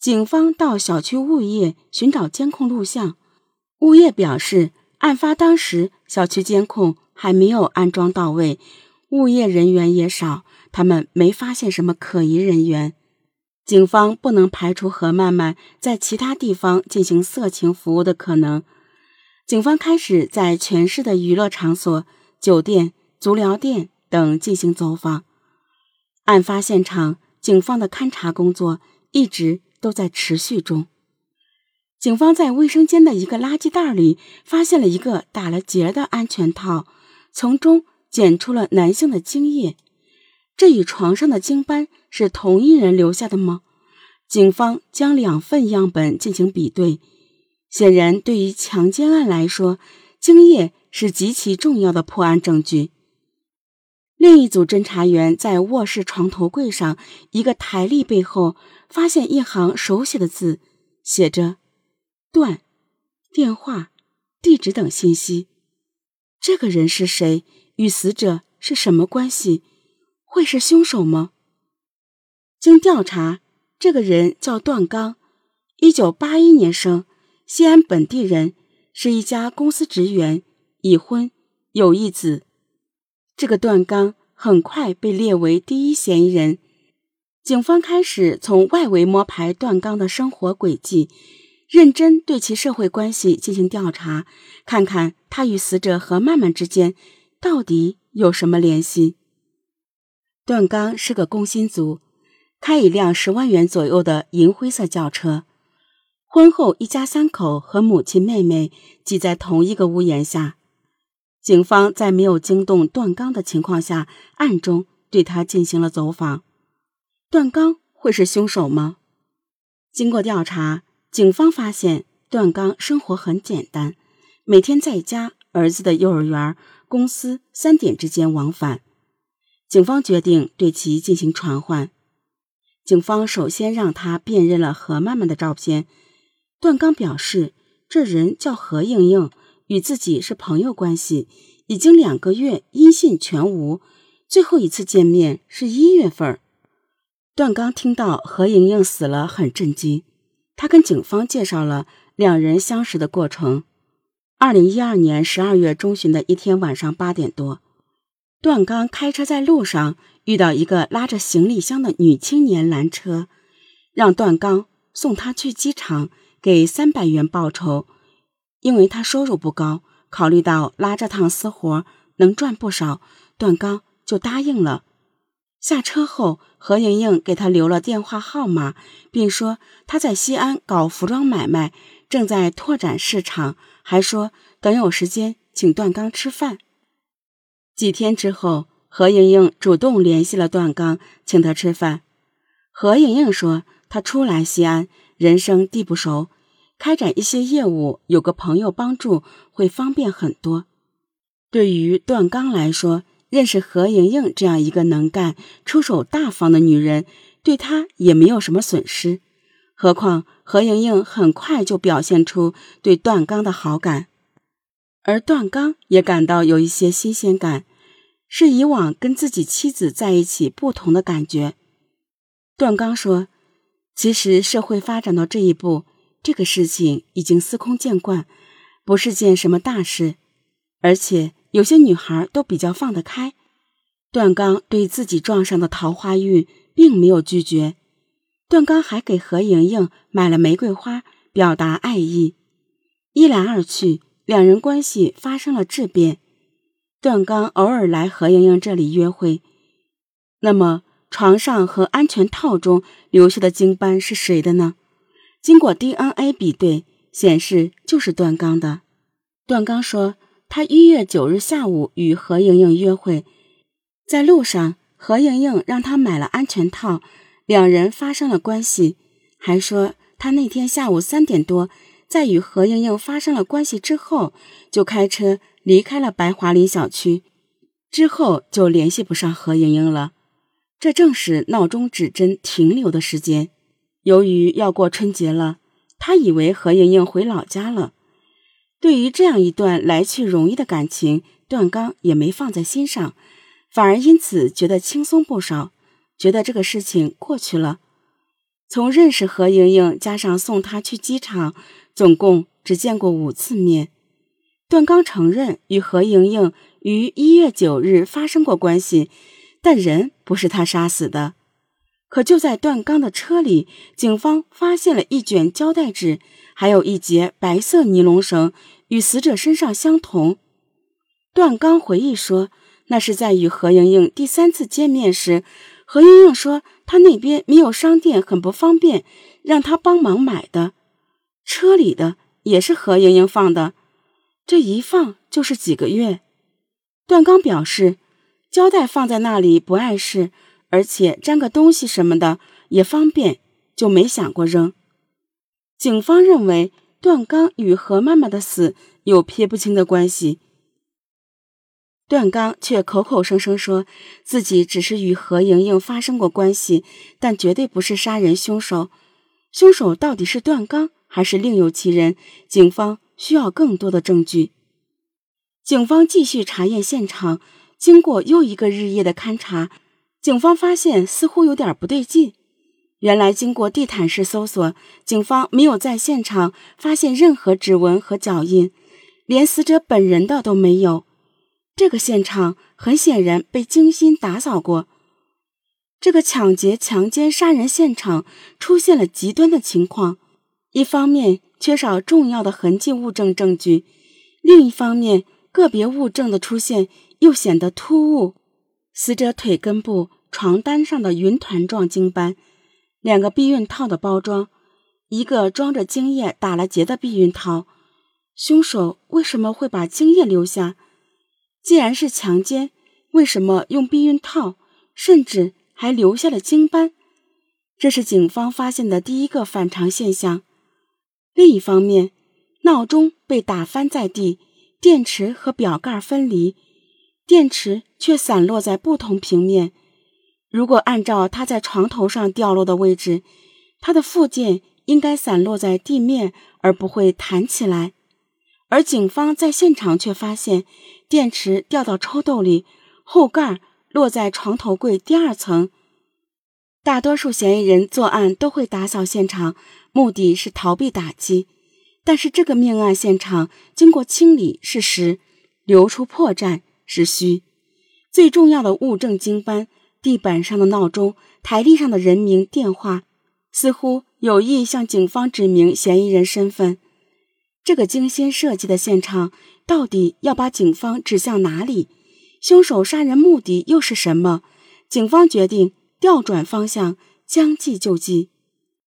警方到小区物业寻找监控录像，物业表示，案发当时小区监控还没有安装到位，物业人员也少，他们没发现什么可疑人员。警方不能排除何曼曼在其他地方进行色情服务的可能。警方开始在全市的娱乐场所、酒店、足疗店等进行走访。案发现场，警方的勘查工作一直都在持续中。警方在卫生间的一个垃圾袋里发现了一个打了结的安全套，从中检出了男性的精液。这与床上的精斑是同一人留下的吗？警方将两份样本进行比对，显然，对于强奸案来说，精液是极其重要的破案证据。另一组侦查员在卧室床头柜上一个台历背后发现一行手写的字，写着“段”，电话、地址等信息。这个人是谁？与死者是什么关系？会是凶手吗？经调查，这个人叫段刚，一九八一年生，西安本地人，是一家公司职员，已婚，有一子。这个段刚很快被列为第一嫌疑人。警方开始从外围摸排段刚的生活轨迹，认真对其社会关系进行调查，看看他与死者何曼曼之间到底有什么联系。段刚是个工薪族，开一辆十万元左右的银灰色轿车。婚后，一家三口和母亲、妹妹挤在同一个屋檐下。警方在没有惊动段刚的情况下，暗中对他进行了走访。段刚会是凶手吗？经过调查，警方发现段刚生活很简单，每天在家、儿子的幼儿园、公司三点之间往返。警方决定对其进行传唤。警方首先让他辨认了何曼曼的照片。段刚表示，这人叫何莹莹，与自己是朋友关系，已经两个月音信全无。最后一次见面是一月份。段刚听到何莹莹死了，很震惊。他跟警方介绍了两人相识的过程。二零一二年十二月中旬的一天晚上八点多。段刚开车在路上遇到一个拉着行李箱的女青年拦车，让段刚送她去机场，给三百元报酬。因为他收入不高，考虑到拉这趟私活能赚不少，段刚就答应了。下车后，何莹莹给他留了电话号码，并说他在西安搞服装买卖，正在拓展市场，还说等有时间请段刚吃饭。几天之后，何莹莹主动联系了段刚，请他吃饭。何莹莹说：“她初来西安，人生地不熟，开展一些业务有个朋友帮助会方便很多。”对于段刚来说，认识何莹莹这样一个能干、出手大方的女人，对他也没有什么损失。何况何莹莹很快就表现出对段刚的好感，而段刚也感到有一些新鲜感。是以往跟自己妻子在一起不同的感觉。段刚说：“其实社会发展到这一步，这个事情已经司空见惯，不是件什么大事。而且有些女孩都比较放得开。”段刚对自己撞上的桃花运并没有拒绝。段刚还给何莹莹买了玫瑰花，表达爱意。一来二去，两人关系发生了质变。段刚偶尔来何莹莹这里约会，那么床上和安全套中留下的精斑是谁的呢？经过 DNA 比对，显示就是段刚的。段刚说，他一月九日下午与何莹莹约会，在路上，何莹莹让他买了安全套，两人发生了关系，还说他那天下午三点多，在与何莹莹发生了关系之后，就开车。离开了白桦林小区之后，就联系不上何莹莹了。这正是闹钟指针停留的时间。由于要过春节了，他以为何莹莹回老家了。对于这样一段来去容易的感情，段刚也没放在心上，反而因此觉得轻松不少，觉得这个事情过去了。从认识何莹莹加上送她去机场，总共只见过五次面。段刚承认与何莹莹于一月九日发生过关系，但人不是他杀死的。可就在段刚的车里，警方发现了一卷胶带纸，还有一节白色尼龙绳，与死者身上相同。段刚回忆说，那是在与何莹莹第三次见面时，何莹莹说她那边没有商店，很不方便，让他帮忙买的。车里的也是何莹莹放的，这一放就是几个月。段刚表示，胶带放在那里不碍事。而且粘个东西什么的也方便，就没想过扔。警方认为段刚与何妈妈的死有撇不清的关系。段刚却口口声声说自己只是与何莹莹发生过关系，但绝对不是杀人凶手。凶手到底是段刚还是另有其人？警方需要更多的证据。警方继续查验现场，经过又一个日夜的勘查。警方发现似乎有点不对劲。原来，经过地毯式搜索，警方没有在现场发现任何指纹和脚印，连死者本人的都没有。这个现场很显然被精心打扫过。这个抢劫、强奸、杀人现场出现了极端的情况：一方面缺少重要的痕迹物证证据，另一方面个别物证的出现又显得突兀。死者腿根部床单上的云团状精斑，两个避孕套的包装，一个装着精液打了结的避孕套。凶手为什么会把精液留下？既然是强奸，为什么用避孕套，甚至还留下了精斑？这是警方发现的第一个反常现象。另一方面，闹钟被打翻在地，电池和表盖分离。电池却散落在不同平面。如果按照它在床头上掉落的位置，它的附件应该散落在地面，而不会弹起来。而警方在现场却发现，电池掉到抽屉里，后盖落在床头柜第二层。大多数嫌疑人作案都会打扫现场，目的是逃避打击。但是这个命案现场经过清理事实，留出破绽。是虚，最重要的物证经斑，地板上的闹钟，台历上的人名电话，似乎有意向警方指明嫌疑人身份。这个精心设计的现场，到底要把警方指向哪里？凶手杀人目的又是什么？警方决定调转方向，将计就计。